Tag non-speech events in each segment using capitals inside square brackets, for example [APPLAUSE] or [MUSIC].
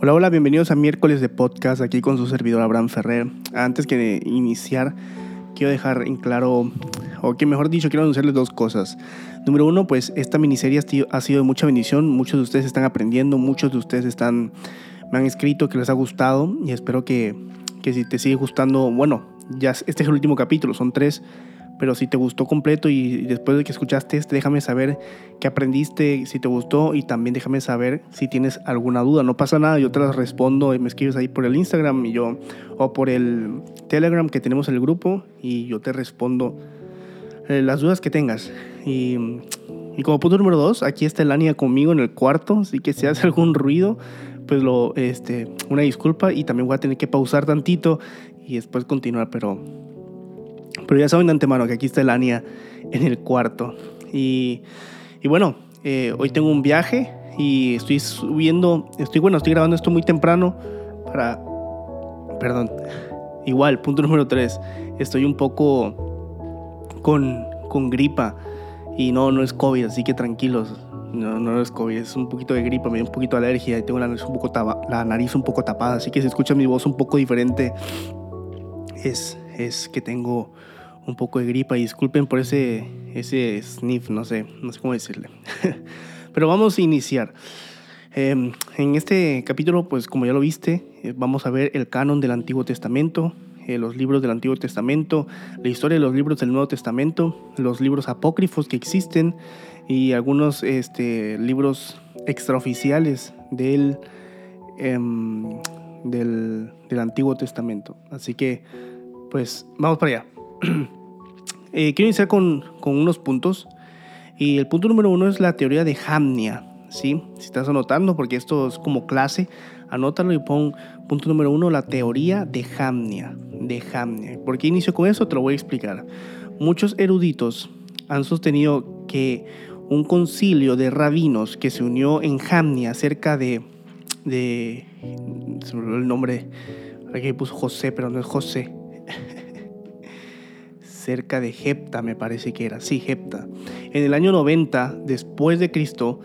Hola, hola, bienvenidos a miércoles de podcast aquí con su servidor Abraham Ferrer. Antes que iniciar, quiero dejar en claro, o que mejor dicho, quiero anunciarles dos cosas. Número uno, pues esta miniserie ha sido de mucha bendición, muchos de ustedes están aprendiendo, muchos de ustedes me han escrito que les ha gustado y espero que, que si te sigue gustando, bueno, ya este es el último capítulo, son tres pero si te gustó completo y después de que escuchaste este, déjame saber qué aprendiste, si te gustó y también déjame saber si tienes alguna duda. No pasa nada, yo te las respondo y me escribes ahí por el Instagram y yo, o por el Telegram que tenemos en el grupo y yo te respondo eh, las dudas que tengas. Y, como punto número dos, aquí está Elania conmigo en el cuarto, así que si hace algún ruido, pues lo, este, una disculpa y también voy a tener que pausar tantito y después continuar, pero pero ya saben de antemano que aquí está el Ania en el cuarto. Y, y bueno, eh, hoy tengo un viaje y estoy subiendo, estoy bueno, estoy grabando esto muy temprano para, perdón, igual, punto número 3, estoy un poco con, con gripa y no, no es COVID, así que tranquilos. No, no es COVID, es un poquito de gripa, me dio un poquito de alergia y tengo la nariz un poco, la nariz un poco tapada, así que si escucha mi voz un poco diferente, es, es que tengo un poco de gripa y disculpen por ese, ese sniff, no sé, no sé cómo decirle. [LAUGHS] Pero vamos a iniciar. Em, en este capítulo, pues como ya lo viste, eh, vamos a ver el canon del Antiguo Testamento, eh, los libros del Antiguo Testamento, la historia de los libros del Nuevo Testamento, los libros apócrifos que existen y algunos este, libros extraoficiales del, em, del, del Antiguo Testamento. Así que, pues vamos para allá. [CLEARS THROAT] Eh, quiero iniciar con, unos puntos. Y el punto número uno es la teoría de Hamnia. ¿sí? Si estás anotando, porque esto es como clase, anótalo y pon punto número uno, la teoría de Hamnia. De Hamnia. ¿Por qué inicio con eso? Te lo voy a explicar. Muchos eruditos han sostenido que un concilio de rabinos que se unió en Hamnia cerca de... de se me olvidó el nombre. Aquí puso José, pero no es José cerca de Jepta, me parece que era, sí, Jepta. En el año 90 después de Cristo,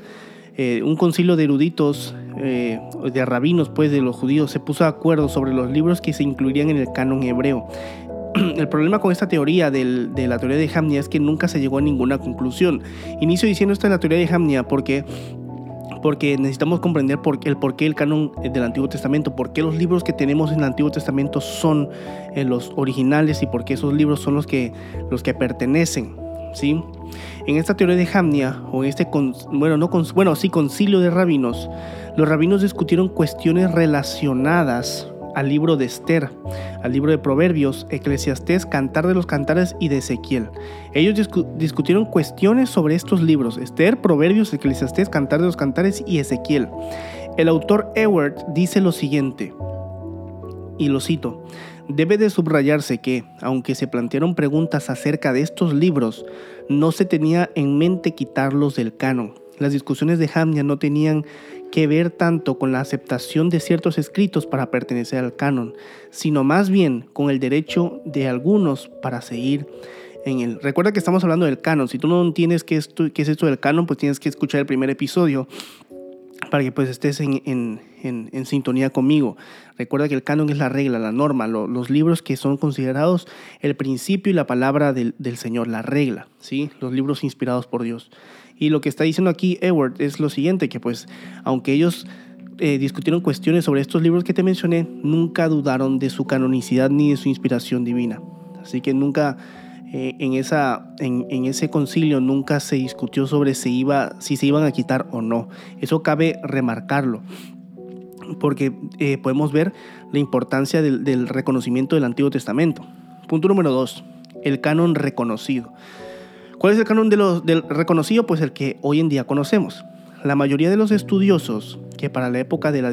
eh, un concilio de eruditos, eh, de rabinos, pues, de los judíos, se puso de acuerdo sobre los libros que se incluirían en el canon hebreo. [CLEARS THROAT] El problema con esta teoría de la teoría de Hamnia es que nunca se llegó a ninguna conclusión. Inicio diciendo esta es la teoría de Hamnia porque porque necesitamos comprender por, el qué el canon del Antiguo Testamento, por qué los libros que tenemos en el Antiguo Testamento son eh, los originales y por qué esos libros son los que, los que pertenecen. ¿sí? En esta teoría de Hamnia, o en este, bueno, no bueno, sí, concilio de rabinos, los rabinos discutieron cuestiones relacionadas al libro de Esther, al libro de Proverbios, Eclesiastés, Cantar de los Cantares y de Ezequiel. Ellos discutieron cuestiones sobre estos libros, Esther, Proverbios, Eclesiastés, Cantar de los Cantares y Ezequiel. El autor Ewert dice lo siguiente, y lo cito, debe de subrayarse que, aunque se plantearon preguntas acerca de estos libros, no se tenía en mente quitarlos del canon. Las discusiones de Hamnia no tenían que ver tanto con la aceptación de ciertos escritos para pertenecer al canon, sino más bien con el derecho de algunos para seguir en él. Recuerda que estamos hablando del canon. Si tú no entiendes qué es, esto del canon, pues tienes que escuchar el primer episodio para que pues estés en, en, sintonía conmigo. Recuerda que el canon es la regla, la norma, los libros que son considerados el principio y la palabra del, del Señor, la regla, ¿sí? los libros inspirados por Dios. Y lo que está diciendo aquí Edward es lo siguiente, que pues aunque ellos eh, discutieron cuestiones sobre estos libros que te mencioné, nunca dudaron de su canonicidad ni de su inspiración divina. Así que nunca eh, en, esa, en, ese concilio nunca se discutió sobre si, iba, si se iban a quitar o no. Eso cabe remarcarlo, porque eh, podemos ver la importancia del, del reconocimiento del Antiguo Testamento. Punto número dos, el canon reconocido. ¿Cuál es el canon del reconocido? Pues el que hoy en día conocemos. La mayoría de los estudiosos que para la época del,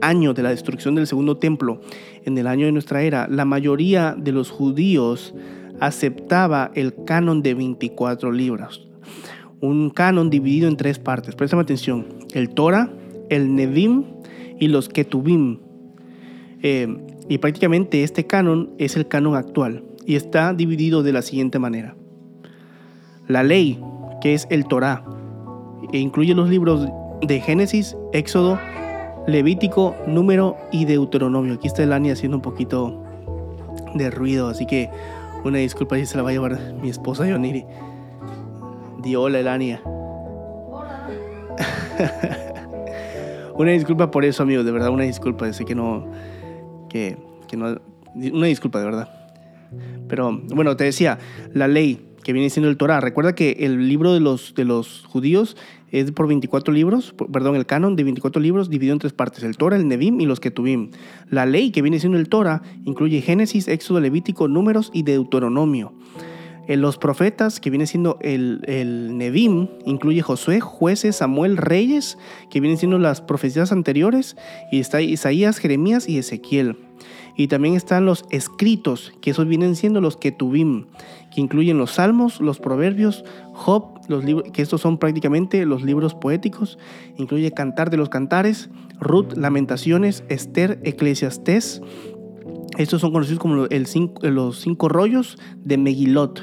año de la destrucción del segundo templo, en el año de nuestra era, la mayoría de los judíos aceptaba el canon de 24 libros. Un canon dividido en tres partes. Préstame atención. El Torah, el Nevim y los Ketubim. Eh, y prácticamente este canon es el canon actual y está dividido de la siguiente manera. La ley, que es el Torah, e incluye los libros de Génesis, Éxodo, Levítico, Número y Deuteronomio. Aquí está Elani haciendo un poquito de ruido, así que una disculpa si se la va a llevar mi esposa Yoniri. Di hola, Elania. [LAUGHS] una disculpa por eso, amigo, de verdad, una disculpa. Sé que no. Que, que no. Una disculpa, de verdad. Pero bueno, te decía, la ley que viene siendo el Torah. Recuerda que el libro de los, de los judíos es por 24 libros, perdón, el canon de 24 libros dividido en tres partes, el Torah, el Nevim y los Ketuvim. La ley que viene siendo el Torah incluye Génesis, Éxodo, Levítico, Números y Deuteronomio. En los profetas, que viene siendo el, el Nevim, incluye Josué, jueces, Samuel, reyes, que vienen siendo las profecías anteriores, y está Isaías, Jeremías y Ezequiel. Y también están los escritos, que esos vienen siendo los Ketuvim, que incluyen los salmos, los proverbios, Job, los que estos son prácticamente los libros poéticos, incluye Cantar de los Cantares, Ruth, Lamentaciones, Esther, Eclesiastés. Estos son conocidos como el los cinco rollos de Megilot.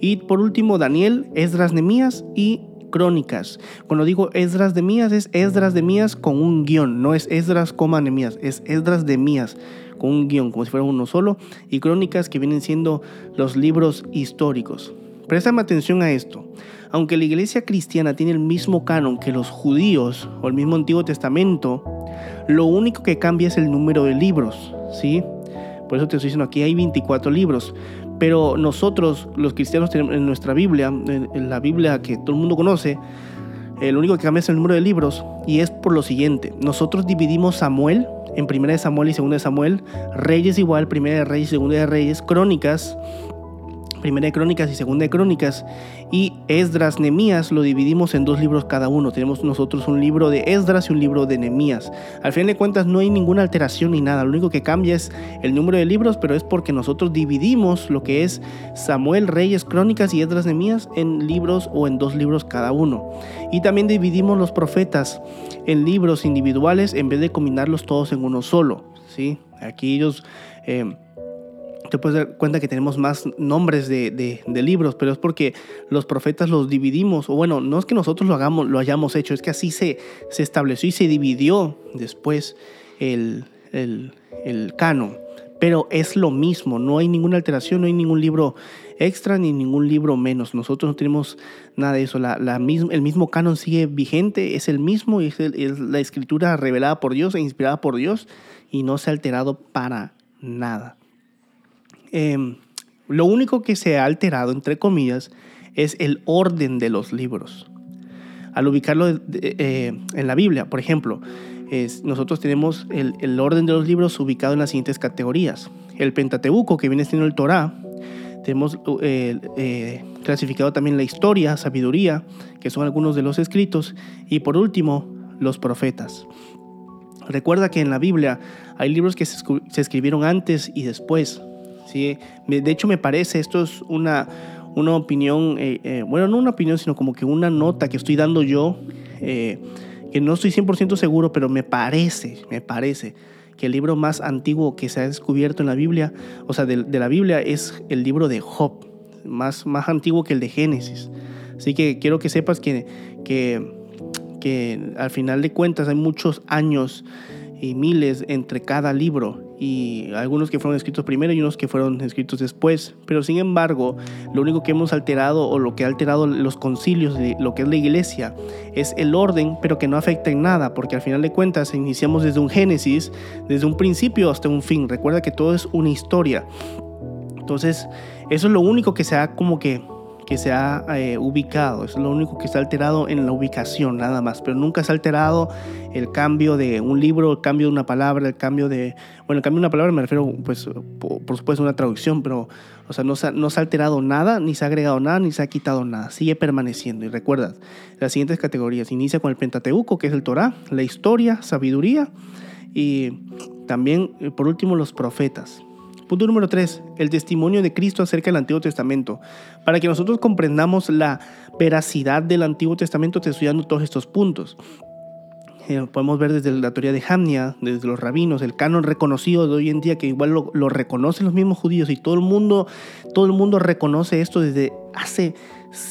Y por último, Daniel, Esdras, Nemías y Crónicas. Cuando digo Esdras de Mías, es Esdras de Mías con un guion, no es Esdras, Nemías, es Esdras de Mías con un guion, como si fuera uno solo, y crónicas que vienen siendo los libros históricos. Préstame atención a esto. Aunque la iglesia cristiana tiene el mismo canon que los judíos o el mismo Antiguo Testamento, lo único que cambia es el número de libros, ¿sí? Por eso te estoy diciendo, aquí hay 24 libros. Pero nosotros, los cristianos, tenemos en nuestra Biblia, en la Biblia que todo el mundo conoce, el único que cambia es el número de libros y es por lo siguiente. Nosotros dividimos Samuel en primera de Samuel y segunda de Samuel, Reyes igual, primera de Reyes segunda de Reyes, Crónicas, primera de Crónicas y segunda de Crónicas, y Esdras, Nemías lo dividimos en dos libros cada uno. Tenemos nosotros un libro de Esdras y un libro de Nemías. Al fin de cuentas no hay ninguna alteración ni nada, lo único que cambia es el número de libros, pero es porque nosotros dividimos lo que es Samuel, Reyes, Crónicas y Esdras, Nemías en libros o en dos libros cada uno. Y también dividimos los profetas en libros individuales en vez de combinarlos todos en uno solo. ¿sí? Aquí ellos... Eh, te puedes dar cuenta que tenemos más nombres de, libros, pero es porque los profetas los dividimos, o bueno, no es que nosotros lo, hagamos, lo hayamos hecho, es que así se, se estableció y se dividió después el, el, el canon. Pero es lo mismo, no hay ninguna alteración, no hay ningún libro extra ni ningún libro menos. Nosotros no tenemos nada de eso. La, la el mismo canon sigue vigente, es el mismo, es, es la escritura revelada por Dios e inspirada por Dios y no se ha alterado para nada. Em, lo único que se ha alterado, entre comillas, es el orden de los libros. Al ubicarlo eh, en la Biblia, por ejemplo, nosotros tenemos el, orden de los libros ubicado en las siguientes categorías. El Pentateuco, que viene siendo el Torah, tenemos eh, eh, clasificado también la historia, sabiduría, que son algunos de los escritos, y por último, los profetas. Recuerda que en la Biblia hay libros que se escribieron antes y después. De hecho, me parece, esto es una, una opinión, eh, eh, bueno, no una opinión, sino como que una nota que estoy dando yo, eh, que no estoy 100% seguro, pero me parece, me parece que el libro más antiguo que se ha descubierto en la Biblia, o sea, de, la Biblia, es el libro de Job, más, más antiguo que el de Génesis. Así que quiero que sepas que, que al final de cuentas hay muchos años y miles entre cada libro y algunos que fueron escritos primero y unos que fueron escritos después. Pero sin embargo, lo único que hemos alterado o lo que ha alterado los concilios lo que es la iglesia es el orden, pero que no afecta en nada, porque al final de cuentas iniciamos desde un génesis, desde un principio hasta un fin. Recuerda que todo es una historia. Entonces, eso es lo único que se ha como que que se ha eh, ubicado, es lo único que está alterado en la ubicación nada más, pero nunca se ha alterado el cambio de un libro, el cambio de una palabra, el cambio de, bueno, el cambio de una palabra me refiero pues por, supuesto a una traducción, pero o sea, no se, no se, ha, alterado nada, ni se ha agregado nada, ni se ha quitado nada, sigue permaneciendo y recuerda, las siguientes categorías, inicia con el Pentateuco, que es el Torah, la historia, sabiduría y también por último los profetas. Punto número 3. El testimonio de Cristo acerca del Antiguo Testamento. Para que nosotros comprendamos la veracidad del Antiguo Testamento, te estoy todos estos puntos. Eh, podemos ver desde la teoría de Hamnia, desde los rabinos, el canon reconocido de hoy en día, que igual lo, reconocen los mismos judíos y todo el mundo, todo el mundo reconoce esto desde hace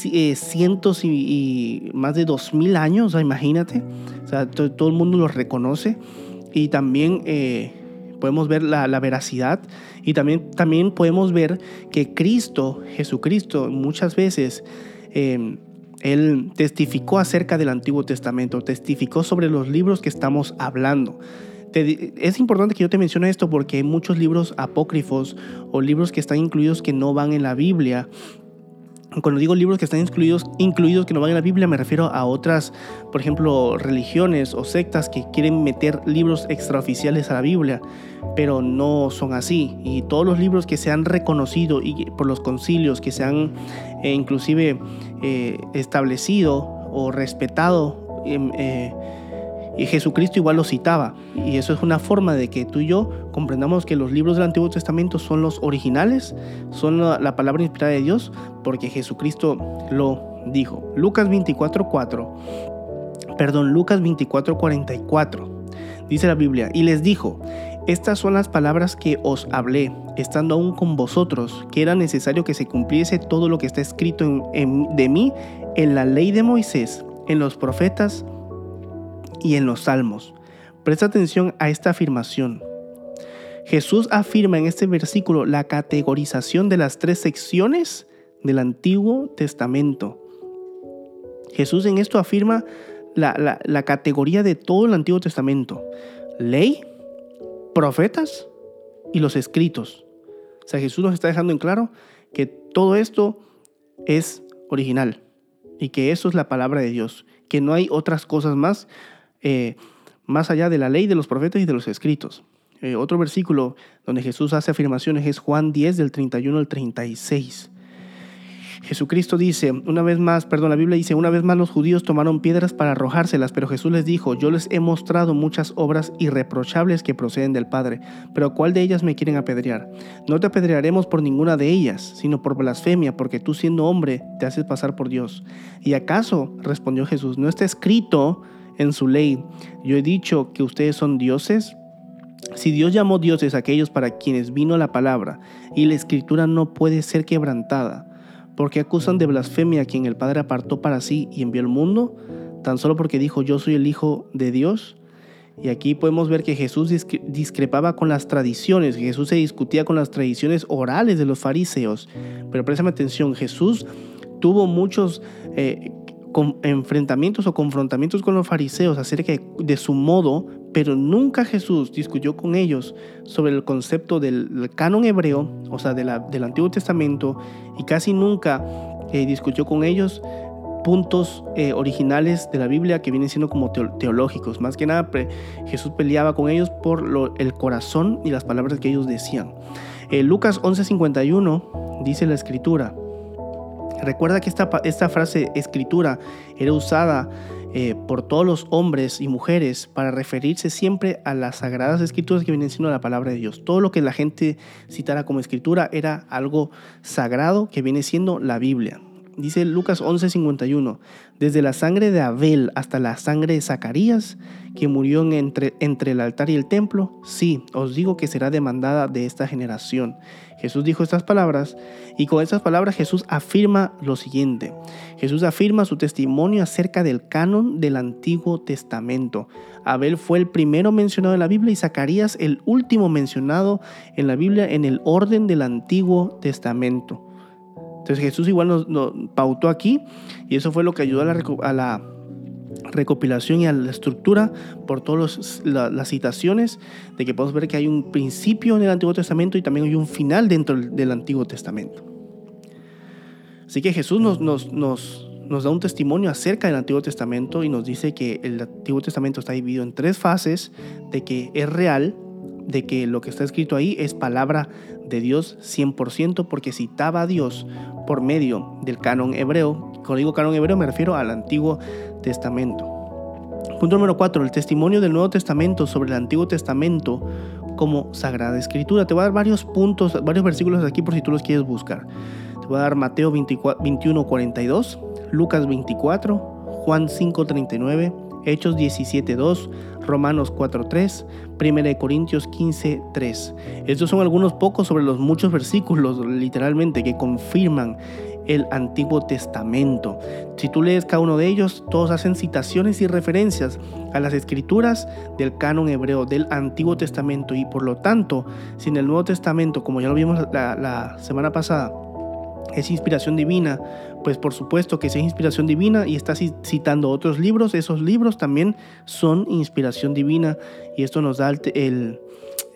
eh, cientos y, más de dos mil años, imagínate. O sea, todo, todo el mundo lo reconoce y también eh, podemos ver la, veracidad y también, también podemos ver que Cristo, Jesucristo, muchas veces... Eh, él testificó acerca del Antiguo Testamento, testificó sobre los libros que estamos hablando. es importante que yo te mencione esto porque hay muchos libros apócrifos o libros que están incluidos que no van en la Biblia cuando digo libros que están incluidos, incluidos que no van en la Biblia, me refiero a otras, por ejemplo, religiones o sectas que quieren meter libros extraoficiales a la Biblia, pero no son así. Y todos los libros que se han reconocido y por los concilios, que se han eh, inclusive eh, establecido o respetado, em, eh, y Jesucristo igual lo citaba. Y eso es una forma de que tú y yo comprendamos que los libros del Antiguo Testamento son los originales, son la, palabra inspirada de Dios, porque Jesucristo lo dijo. Lucas 24:4. Perdón, Lucas 24:44. Dice la Biblia, y les dijo, estas son las palabras que os hablé, estando aún con vosotros, que era necesario que se cumpliese todo lo que está escrito de mí en la ley de Moisés, en los profetas y en los salmos. Presta atención a esta afirmación. Jesús afirma en este versículo la categorización de las tres secciones del Antiguo Testamento. Jesús en esto afirma la, categoría de todo el Antiguo Testamento. Ley, profetas y los escritos. O sea, Jesús nos está dejando en claro que todo esto es original y que eso es la palabra de Dios, que no hay otras cosas más eh, más allá de la ley de los profetas y de los escritos. Eh, otro versículo donde Jesús hace afirmaciones es Juan 10 del 31 al 36. Jesucristo dice, una vez más, perdón, la Biblia dice, una vez más los judíos tomaron piedras para arrojárselas, pero Jesús les dijo, yo les he mostrado muchas obras irreprochables que proceden del Padre, pero ¿cuál de ellas me quieren apedrear? No te apedrearemos por ninguna de ellas, sino por blasfemia, porque tú siendo hombre te haces pasar por Dios. ¿Y acaso, respondió Jesús, no está escrito en su ley, yo he dicho que ustedes son dioses. Si Dios llamó dioses a aquellos para quienes vino la palabra, y la escritura no puede ser quebrantada, porque acusan de blasfemia a quien el Padre apartó para sí y envió al mundo, tan solo porque dijo yo soy el Hijo de Dios. Y aquí podemos ver que Jesús discrepaba con las tradiciones, Jesús se discutía con las tradiciones orales de los fariseos. Pero préstame atención, Jesús tuvo muchos eh, con enfrentamientos o confrontamientos con los fariseos acerca de su modo, pero nunca Jesús discutió con ellos sobre el concepto del, canon hebreo, o sea, de la, del Antiguo Testamento, y casi nunca eh, discutió con ellos puntos eh, originales de la Biblia que vienen siendo como teológicos. Más que nada, Jesús peleaba con ellos por lo, el corazón y las palabras que ellos decían. Eh, Lucas 11:51 dice la escritura, Recuerda que esta, esta frase escritura era usada eh, por todos los hombres y mujeres para referirse siempre a las sagradas escrituras que vienen siendo la palabra de Dios. Todo lo que la gente citara como escritura era algo sagrado que viene siendo la Biblia. Dice Lucas 11:51, desde la sangre de Abel hasta la sangre de Zacarías, que murió entre, entre el altar y el templo, sí, os digo que será demandada de esta generación. Jesús dijo estas palabras y con estas palabras Jesús afirma lo siguiente. Jesús afirma su testimonio acerca del canon del Antiguo Testamento. Abel fue el primero mencionado en la Biblia y Zacarías el último mencionado en la Biblia en el orden del Antiguo Testamento. Entonces Jesús igual nos, pautó aquí y eso fue lo que ayudó a la, recopilación y a la estructura por todas las citaciones de que podemos ver que hay un principio en el Antiguo Testamento y también hay un final dentro del Antiguo Testamento. Así que Jesús nos, da un testimonio acerca del Antiguo Testamento y nos dice que el Antiguo Testamento está dividido en tres fases, de que es real, de que lo que está escrito ahí es palabra de Dios 100% porque citaba a Dios por medio del canon hebreo. Cuando digo canon hebreo me refiero al Antiguo Testamento. Punto número 4. El testimonio del Nuevo Testamento sobre el Antiguo Testamento como Sagrada Escritura. Te voy a dar varios puntos, varios versículos aquí por si tú los quieres buscar. Te voy a dar Mateo 21, 42, Lucas 24, Juan 5, 39, Hechos 17.2, Romanos 4.3, 1 Corintios 15.3. Estos son algunos pocos sobre los muchos versículos literalmente que confirman el Antiguo Testamento. Si tú lees cada uno de ellos, todos hacen citaciones y referencias a las escrituras del canon hebreo del Antiguo Testamento y por lo tanto, sin el Nuevo Testamento, como ya lo vimos la, la semana pasada, es inspiración divina, pues por supuesto que es inspiración divina y está citando otros libros, esos libros también son inspiración divina y esto nos da el,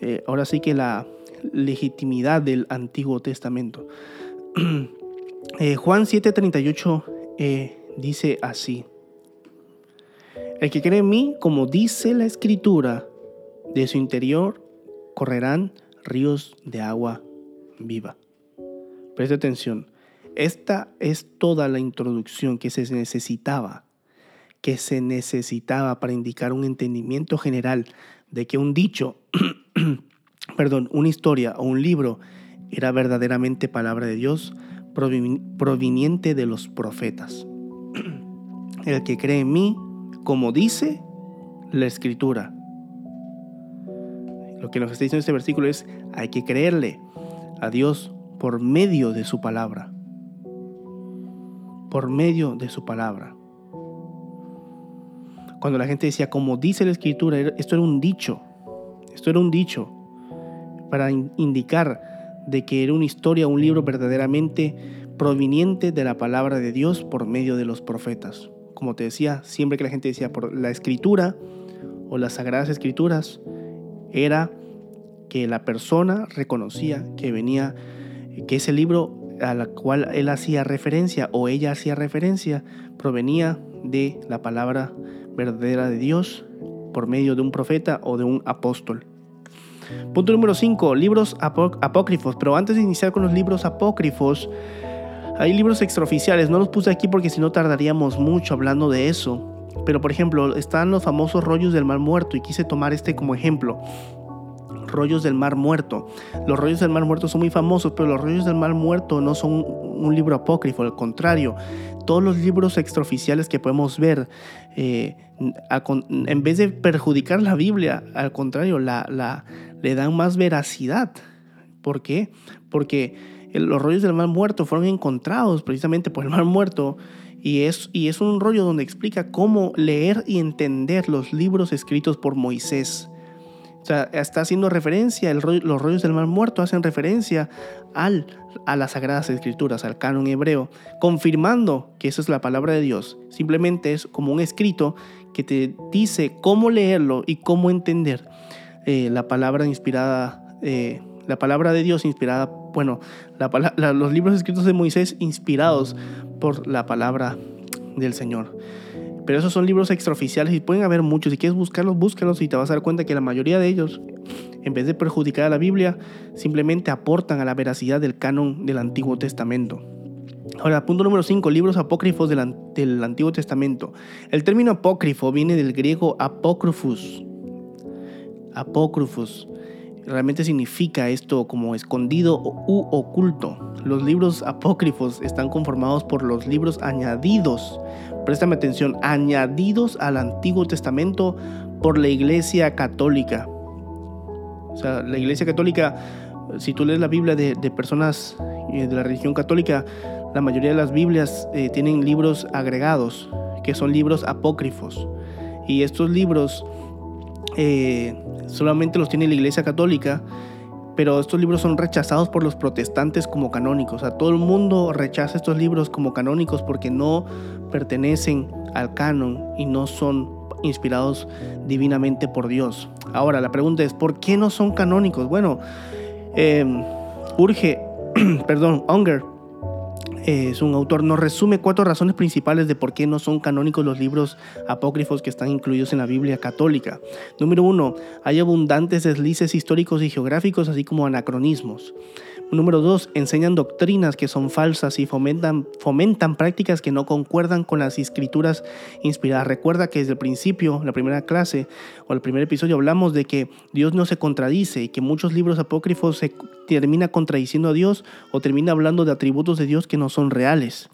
eh, ahora sí que la legitimidad del Antiguo Testamento. [CLEARS THROAT] eh, Juan 7:38 eh, dice así, el que cree en mí, como dice la escritura, de su interior correrán ríos de agua viva. Preste atención. Esta es toda la introducción que se necesitaba, que se necesitaba para indicar un entendimiento general de que un dicho, [CLEARS THROAT] perdón, una historia o un libro era verdaderamente palabra de Dios proveniente de los profetas. [CLEARS THROAT] El que cree en mí, como dice la escritura. Lo que nos está diciendo este versículo es, hay que creerle a Dios por medio de su palabra. Por medio de su palabra. Cuando la gente decía, como dice la escritura, esto era un dicho. Esto era un dicho para indicar de que era una historia, un libro verdaderamente proveniente de la palabra de Dios por medio de los profetas. Como te decía, siempre que la gente decía por la escritura o las sagradas escrituras, era que la persona reconocía que venía que ese libro a la cual él hacía referencia o ella hacía referencia provenía de la palabra verdadera de Dios por medio de un profeta o de un apóstol. Punto número 5, libros apócrifos. Pero antes de iniciar con los libros apócrifos, hay libros extraoficiales. No los puse aquí porque si no tardaríamos mucho hablando de eso. Pero por ejemplo, están los famosos rollos del mal muerto y quise tomar este como ejemplo rollos del mar muerto. Los rollos del mar muerto son muy famosos, pero los rollos del mar muerto no son un libro apócrifo, al contrario, todos los libros extraoficiales que podemos ver, eh, en vez de perjudicar la Biblia, al contrario, la, le dan más veracidad. ¿Por qué? Porque los rollos del mar muerto fueron encontrados precisamente por el mar muerto y es, y es un rollo donde explica cómo leer y entender los libros escritos por Moisés. O sea, está haciendo referencia, los rollos del mar muerto hacen referencia al, a las sagradas escrituras, al canon hebreo, confirmando que esa es la palabra de Dios. Simplemente es como un escrito que te dice cómo leerlo y cómo entender eh, la palabra inspirada, eh, la palabra de Dios inspirada, bueno, los libros escritos de Moisés inspirados por la palabra del Señor. Pero esos son libros extraoficiales y pueden haber muchos. Si quieres buscarlos, búscalos y te vas a dar cuenta que la mayoría de ellos, en vez de perjudicar a la Biblia, simplemente aportan a la veracidad del canon del Antiguo Testamento. Ahora, punto número 5, libros apócrifos del, del, Antiguo Testamento. El término apócrifo viene del griego apócrifos. Apócrifos. Realmente significa esto como escondido u oculto. Los libros apócrifos están conformados por los libros añadidos préstame atención, añadidos al Antiguo Testamento por la Iglesia Católica. O sea, la Iglesia Católica, si tú lees la Biblia de, personas eh, de la religión católica, la mayoría de las Biblias eh, tienen libros agregados, que son libros apócrifos. Y estos libros eh, solamente los tiene la Iglesia Católica pero estos libros son rechazados por los protestantes como canónicos. O sea, todo el mundo rechaza estos libros como canónicos porque no pertenecen al canon y no son inspirados divinamente por Dios. Ahora, la pregunta es, ¿por qué no son canónicos? Bueno, em, urge, [CLEARS THROAT] perdón, Unger es un autor, nos resume cuatro razones principales de por qué no son canónicos los libros apócrifos que están incluidos en la Biblia católica. Número uno, hay abundantes deslices históricos y geográficos, así como anacronismos. Número dos, enseñan doctrinas que son falsas y fomentan, fomentan prácticas que no concuerdan con las escrituras inspiradas. Recuerda que desde el principio, la primera clase o el primer episodio, hablamos de que Dios no se contradice y que muchos libros apócrifos se termina contradiciendo a Dios o termina hablando de atributos de Dios que no son reales.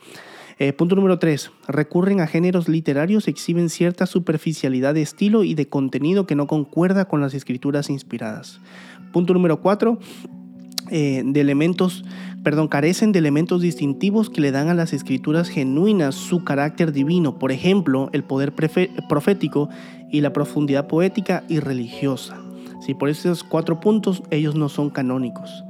Eh, punto número 3. Recurren a géneros literarios, exhiben cierta superficialidad de estilo y de contenido que no concuerda con las escrituras inspiradas. Punto número 4 eh, de elementos perdón, carecen de elementos distintivos que le dan a las escrituras genuinas su carácter divino, por ejemplo, el poder profético y la profundidad poética y religiosa. Si por esos cuatro puntos ellos no son canónicos.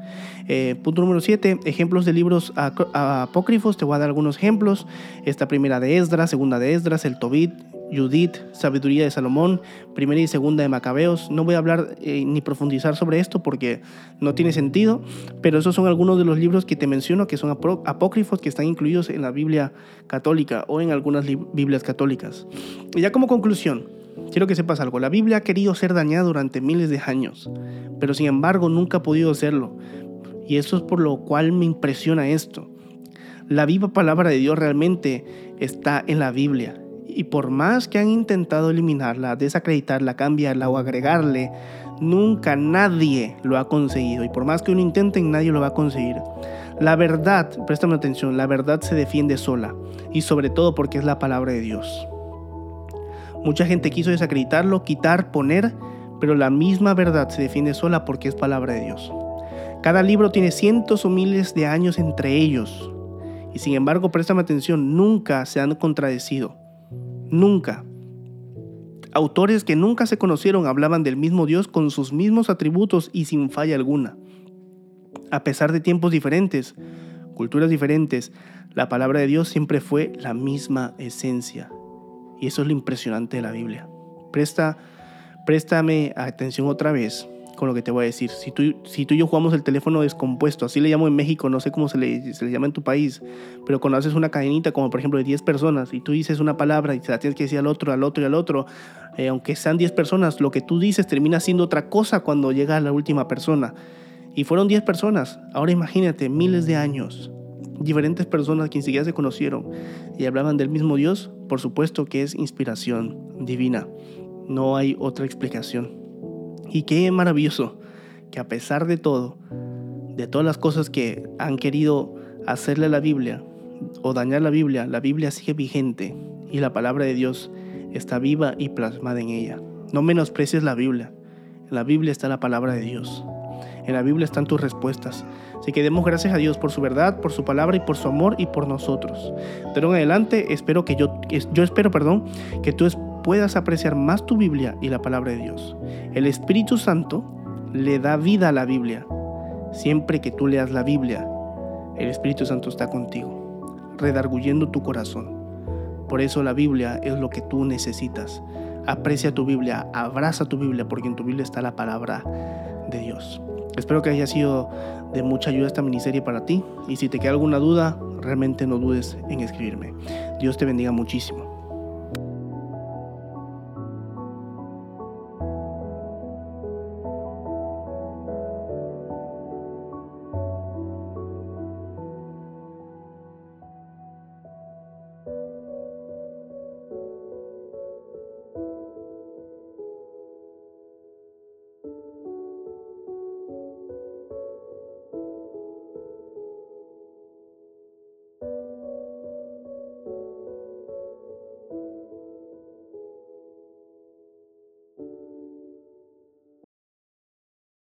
Eh, punto número 7, ejemplos de libros apócrifos. Te voy a dar algunos ejemplos. Esta primera de Esdras, segunda de Esdras, el Tobit, Judith, Sabiduría de Salomón, Primera y Segunda de Macabeos. No voy a hablar eh, ni profundizar sobre esto porque no tiene sentido, pero esos son algunos de los libros que te menciono que son apócrifos que están incluidos en la Biblia católica o en algunas Biblias católicas. Y ya como conclusión, quiero que sepas algo. La Biblia ha querido ser dañada durante miles de años, pero sin embargo nunca ha podido hacerlo. Y eso es por lo cual me impresiona esto. La viva palabra de Dios realmente está en la Biblia y por más que han intentado eliminarla, desacreditarla, cambiarla o agregarle, nunca nadie lo ha conseguido. Y por más que uno intente, nadie lo va a conseguir. La verdad, préstame atención, la verdad se defiende sola. Y sobre todo porque es la palabra de Dios. Mucha gente quiso desacreditarlo, quitar, poner, pero la misma verdad se defiende sola porque es palabra de Dios. Cada libro tiene cientos o miles de años entre ellos. Y sin embargo, préstame atención, nunca se han contradecido. Nunca. Autores que nunca se conocieron hablaban del mismo Dios con sus mismos atributos y sin falla alguna. A pesar de tiempos diferentes, culturas diferentes, la palabra de Dios siempre fue la misma esencia. Y eso es lo impresionante de la Biblia. Presta, préstame atención otra vez con lo que te voy a decir. Si tú, si tú y yo jugamos el teléfono descompuesto, así le llamo en México, no sé cómo se le, se le llama en tu país, pero cuando haces una cadenita, como por ejemplo de 10 personas, y tú dices una palabra y se la tienes que decir al otro, al otro y al otro, eh, aunque sean 10 personas, lo que tú dices termina siendo otra cosa cuando llega la última persona. Y fueron 10 personas. Ahora imagínate, miles de años, diferentes personas que ni siquiera se conocieron y hablaban del mismo Dios, por supuesto que es inspiración divina. No hay otra explicación. Y qué maravilloso que a pesar de todo, de todas las cosas que han querido hacerle a la Biblia o dañar la Biblia, la Biblia sigue vigente y la palabra de Dios está viva y plasmada en ella. No menosprecies la Biblia. En la Biblia está la palabra de Dios. En la Biblia están tus respuestas. Así que demos gracias a Dios por su verdad, por su palabra y por su amor y por nosotros. De en adelante espero que yo, yo espero, perdón, que tú puedas apreciar más tu Biblia y la palabra de Dios. El Espíritu Santo le da vida a la Biblia. Siempre que tú leas la Biblia, el Espíritu Santo está contigo, redarguyendo tu corazón. Por eso la Biblia es lo que tú necesitas. Aprecia tu Biblia, abraza tu Biblia, porque en tu Biblia está la palabra de Dios. Espero que haya sido de mucha ayuda esta miniserie para ti y si te queda alguna duda, realmente no dudes en escribirme. Dios te bendiga muchísimo.